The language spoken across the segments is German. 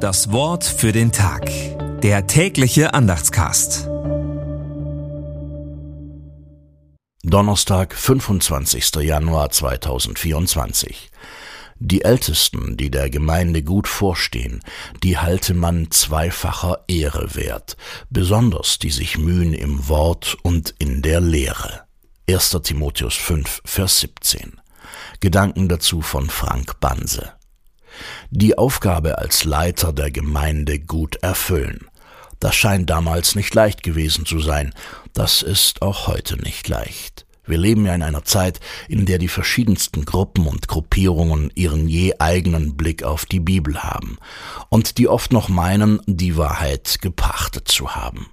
Das Wort für den Tag. Der tägliche Andachtscast. Donnerstag, 25. Januar 2024. Die Ältesten, die der Gemeinde gut vorstehen, die halte man zweifacher Ehre wert, besonders die sich mühen im Wort und in der Lehre. 1. Timotheus 5, Vers 17. Gedanken dazu von Frank Banse. Die Aufgabe als Leiter der Gemeinde gut erfüllen. Das scheint damals nicht leicht gewesen zu sein, das ist auch heute nicht leicht. Wir leben ja in einer Zeit, in der die verschiedensten Gruppen und Gruppierungen ihren je eigenen Blick auf die Bibel haben und die oft noch meinen, die Wahrheit gepachtet zu haben.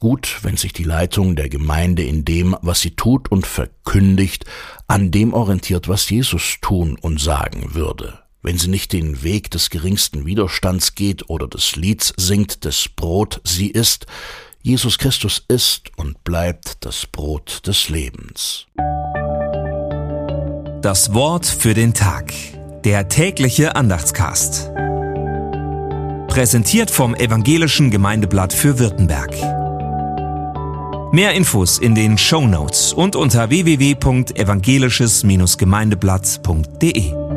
Gut, wenn sich die Leitung der Gemeinde in dem, was sie tut und verkündigt, an dem orientiert, was Jesus tun und sagen würde. Wenn sie nicht den Weg des geringsten Widerstands geht oder des Lieds singt, des Brot sie ist, Jesus Christus ist und bleibt das Brot des Lebens. Das Wort für den Tag. Der tägliche Andachtscast. Präsentiert vom Evangelischen Gemeindeblatt für Württemberg. Mehr Infos in den Show Notes und unter www.evangelisches-gemeindeblatt.de.